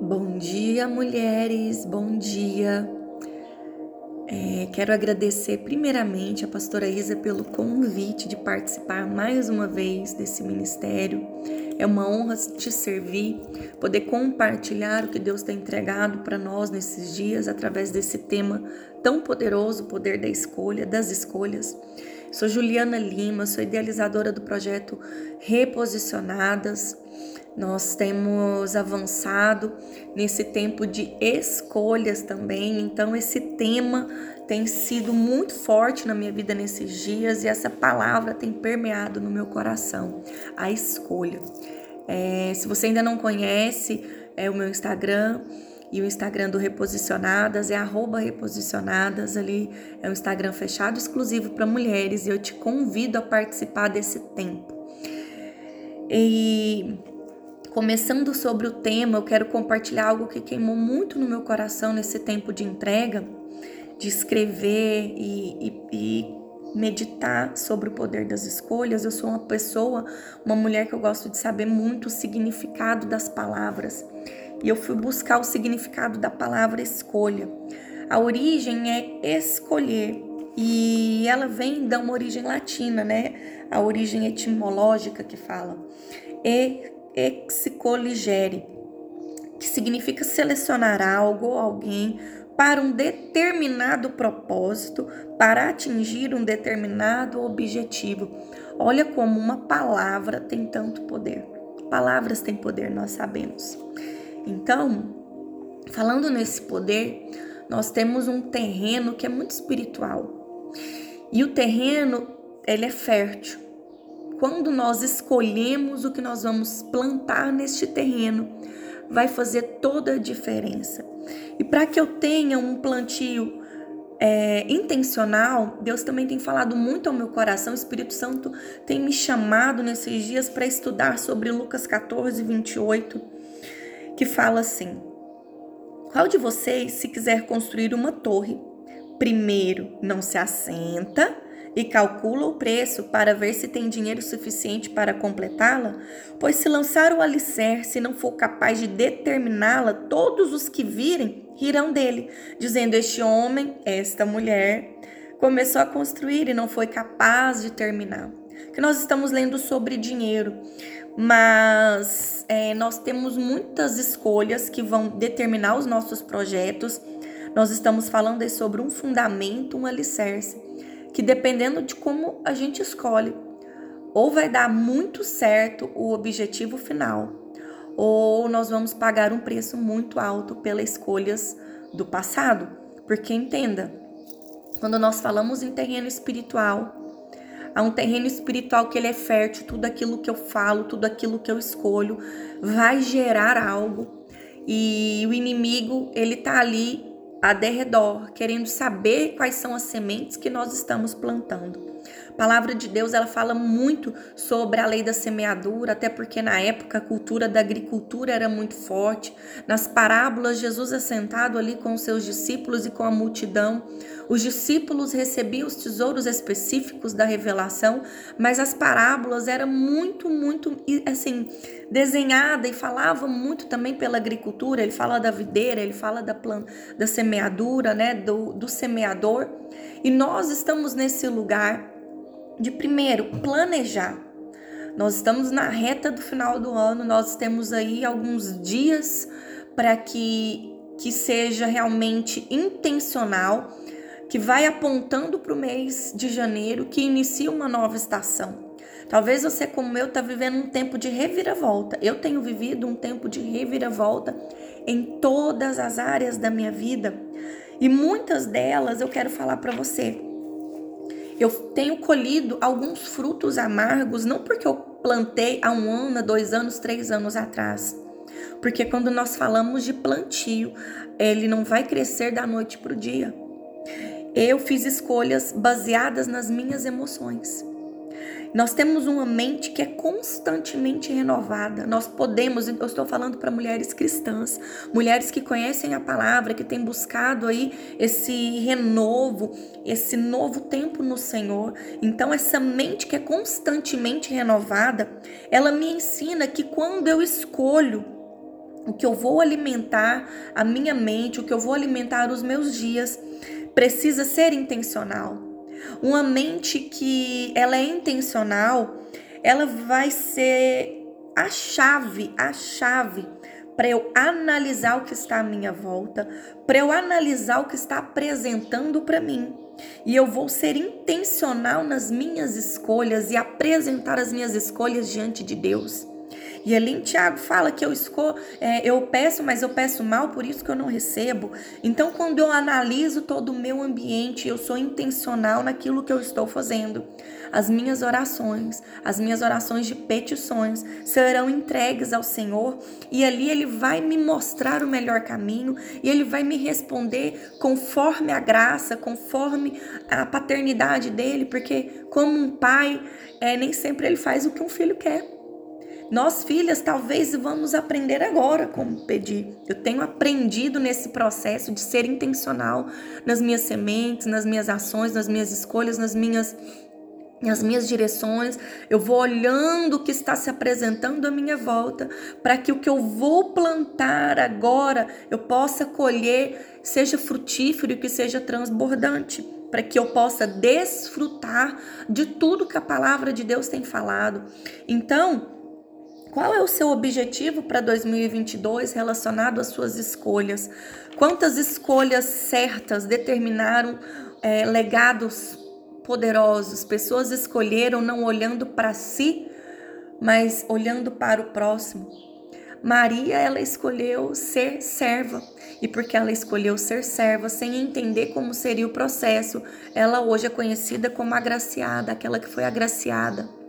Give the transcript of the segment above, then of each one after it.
Bom dia, mulheres, bom dia. É, quero agradecer primeiramente a pastora Isa pelo convite de participar mais uma vez desse ministério. É uma honra te servir, poder compartilhar o que Deus tem entregado para nós nesses dias através desse tema tão poderoso, o poder da escolha, das escolhas. Sou Juliana Lima, sou idealizadora do projeto Reposicionadas. Nós temos avançado nesse tempo de escolhas também, então esse tema tem sido muito forte na minha vida nesses dias e essa palavra tem permeado no meu coração a escolha. É, se você ainda não conhece, é o meu Instagram e o Instagram do Reposicionadas é reposicionadas. Ali é um Instagram fechado exclusivo para mulheres e eu te convido a participar desse tempo. E começando sobre o tema, eu quero compartilhar algo que queimou muito no meu coração nesse tempo de entrega, de escrever e, e, e meditar sobre o poder das escolhas. Eu sou uma pessoa, uma mulher que eu gosto de saber muito o significado das palavras. E eu fui buscar o significado da palavra escolha. A origem é escolher e ela vem da uma origem latina, né? A origem etimológica que fala. E excoligere, que significa selecionar algo ou alguém para um determinado propósito, para atingir um determinado objetivo. Olha como uma palavra tem tanto poder. Palavras têm poder, nós sabemos. Então, falando nesse poder, nós temos um terreno que é muito espiritual. E o terreno, ele é fértil quando nós escolhemos o que nós vamos plantar neste terreno, vai fazer toda a diferença. E para que eu tenha um plantio é, intencional, Deus também tem falado muito ao meu coração, o Espírito Santo tem me chamado nesses dias para estudar sobre Lucas 14, 28, que fala assim: Qual de vocês, se quiser construir uma torre, primeiro não se assenta e calcula o preço para ver se tem dinheiro suficiente para completá-la? Pois se lançar o alicerce e não for capaz de determiná-la, todos os que virem rirão dele, dizendo: Este homem, esta mulher, começou a construir e não foi capaz de terminar. Que nós estamos lendo sobre dinheiro, mas é, nós temos muitas escolhas que vão determinar os nossos projetos. Nós estamos falando sobre um fundamento, um alicerce que dependendo de como a gente escolhe, ou vai dar muito certo o objetivo final, ou nós vamos pagar um preço muito alto pelas escolhas do passado. Porque entenda, quando nós falamos em terreno espiritual, há um terreno espiritual que ele é fértil, tudo aquilo que eu falo, tudo aquilo que eu escolho vai gerar algo. E o inimigo, ele tá ali a derredor, querendo saber quais são as sementes que nós estamos plantando. A palavra de Deus ela fala muito sobre a lei da semeadura, até porque na época a cultura da agricultura era muito forte. Nas parábolas, Jesus é sentado ali com os seus discípulos e com a multidão. Os discípulos recebiam os tesouros específicos da revelação, mas as parábolas eram muito, muito assim desenhada e falava muito também pela agricultura. Ele fala da videira, ele fala da, plan, da semeadura, né, do, do semeador. E nós estamos nesse lugar de primeiro planejar. Nós estamos na reta do final do ano, nós temos aí alguns dias para que que seja realmente intencional, que vai apontando para o mês de janeiro, que inicia uma nova estação. Talvez você, como eu, está vivendo um tempo de reviravolta. Eu tenho vivido um tempo de reviravolta em todas as áreas da minha vida. E muitas delas eu quero falar para você. Eu tenho colhido alguns frutos amargos, não porque eu plantei há um ano, dois anos, três anos atrás. Porque quando nós falamos de plantio, ele não vai crescer da noite para o dia. Eu fiz escolhas baseadas nas minhas emoções. Nós temos uma mente que é constantemente renovada. Nós podemos, eu estou falando para mulheres cristãs, mulheres que conhecem a palavra, que têm buscado aí esse renovo, esse novo tempo no Senhor. Então essa mente que é constantemente renovada, ela me ensina que quando eu escolho o que eu vou alimentar a minha mente, o que eu vou alimentar os meus dias, precisa ser intencional. Uma mente que ela é intencional, ela vai ser a chave, a chave para eu analisar o que está à minha volta, para eu analisar o que está apresentando para mim. E eu vou ser intencional nas minhas escolhas e apresentar as minhas escolhas diante de Deus. E ali em Tiago fala que eu esco, é, eu peço, mas eu peço mal, por isso que eu não recebo. Então, quando eu analiso todo o meu ambiente, eu sou intencional naquilo que eu estou fazendo. As minhas orações, as minhas orações de petições serão entregues ao Senhor e ali Ele vai me mostrar o melhor caminho e Ele vai me responder conforme a graça, conforme a paternidade dele, porque como um pai, é, nem sempre ele faz o que um filho quer. Nós, filhas, talvez vamos aprender agora como pedir. Eu tenho aprendido nesse processo de ser intencional nas minhas sementes, nas minhas ações, nas minhas escolhas, nas minhas nas minhas direções, eu vou olhando o que está se apresentando à minha volta, para que o que eu vou plantar agora eu possa colher, seja frutífero e que seja transbordante, para que eu possa desfrutar de tudo que a palavra de Deus tem falado. Então, qual é o seu objetivo para 2022 relacionado às suas escolhas? Quantas escolhas certas determinaram é, legados poderosos? Pessoas escolheram não olhando para si, mas olhando para o próximo. Maria, ela escolheu ser serva. E porque ela escolheu ser serva sem entender como seria o processo, ela hoje é conhecida como agraciada, aquela que foi agraciada.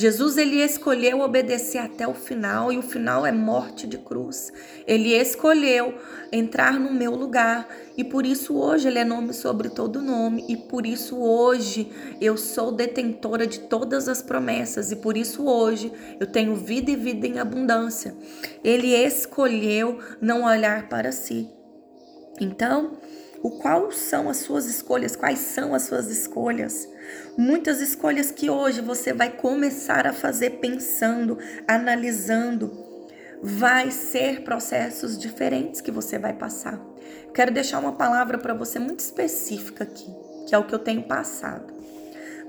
Jesus ele escolheu obedecer até o final e o final é morte de cruz. Ele escolheu entrar no meu lugar e por isso hoje ele é nome sobre todo nome e por isso hoje eu sou detentora de todas as promessas e por isso hoje eu tenho vida e vida em abundância. Ele escolheu não olhar para si. Então, o qual são as suas escolhas? Quais são as suas escolhas? Muitas escolhas que hoje você vai começar a fazer pensando, analisando, vai ser processos diferentes que você vai passar. Quero deixar uma palavra para você muito específica aqui, que é o que eu tenho passado.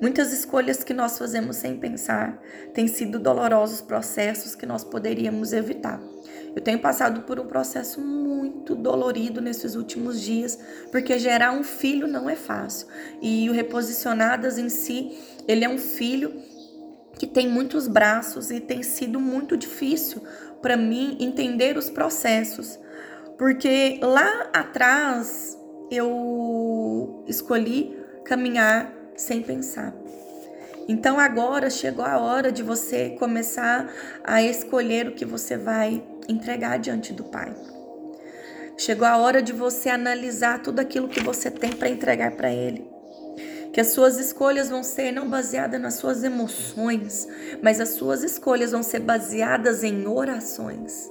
Muitas escolhas que nós fazemos sem pensar têm sido dolorosos processos que nós poderíamos evitar. Eu tenho passado por um processo muito dolorido nesses últimos dias, porque gerar um filho não é fácil. E o Reposicionadas em si, ele é um filho que tem muitos braços e tem sido muito difícil para mim entender os processos. Porque lá atrás eu escolhi caminhar sem pensar. Então agora chegou a hora de você começar a escolher o que você vai entregar diante do Pai. Chegou a hora de você analisar tudo aquilo que você tem para entregar para Ele. Que as suas escolhas vão ser não baseadas nas suas emoções, mas as suas escolhas vão ser baseadas em orações.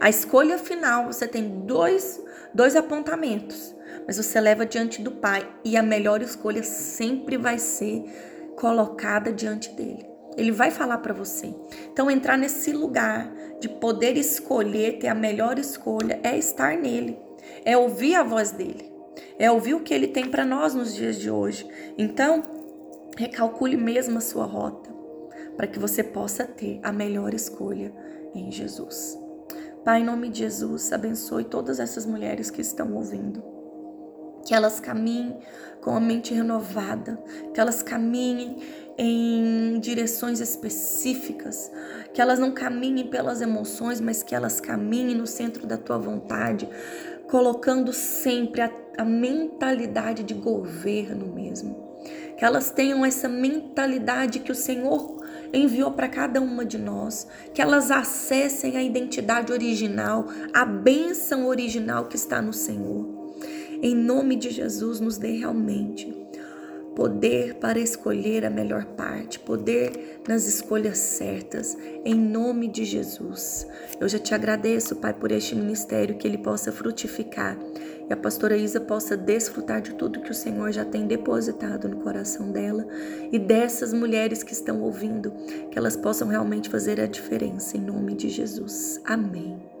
A escolha final, você tem dois, dois apontamentos, mas você leva diante do Pai e a melhor escolha sempre vai ser colocada diante dele. Ele vai falar para você. Então, entrar nesse lugar de poder escolher, ter a melhor escolha, é estar nele, é ouvir a voz dele, é ouvir o que ele tem para nós nos dias de hoje. Então, recalcule mesmo a sua rota, para que você possa ter a melhor escolha em Jesus. Pai, em nome de Jesus, abençoe todas essas mulheres que estão ouvindo. Que elas caminhem com a mente renovada, que elas caminhem em direções específicas, que elas não caminhem pelas emoções, mas que elas caminhem no centro da tua vontade, colocando sempre a, a mentalidade de governo mesmo. Que elas tenham essa mentalidade que o Senhor enviou para cada uma de nós, que elas acessem a identidade original, a bênção original que está no Senhor. Em nome de Jesus, nos dê realmente poder para escolher a melhor parte, poder nas escolhas certas, em nome de Jesus. Eu já te agradeço, Pai, por este ministério, que ele possa frutificar e a pastora Isa possa desfrutar de tudo que o Senhor já tem depositado no coração dela e dessas mulheres que estão ouvindo, que elas possam realmente fazer a diferença, em nome de Jesus. Amém.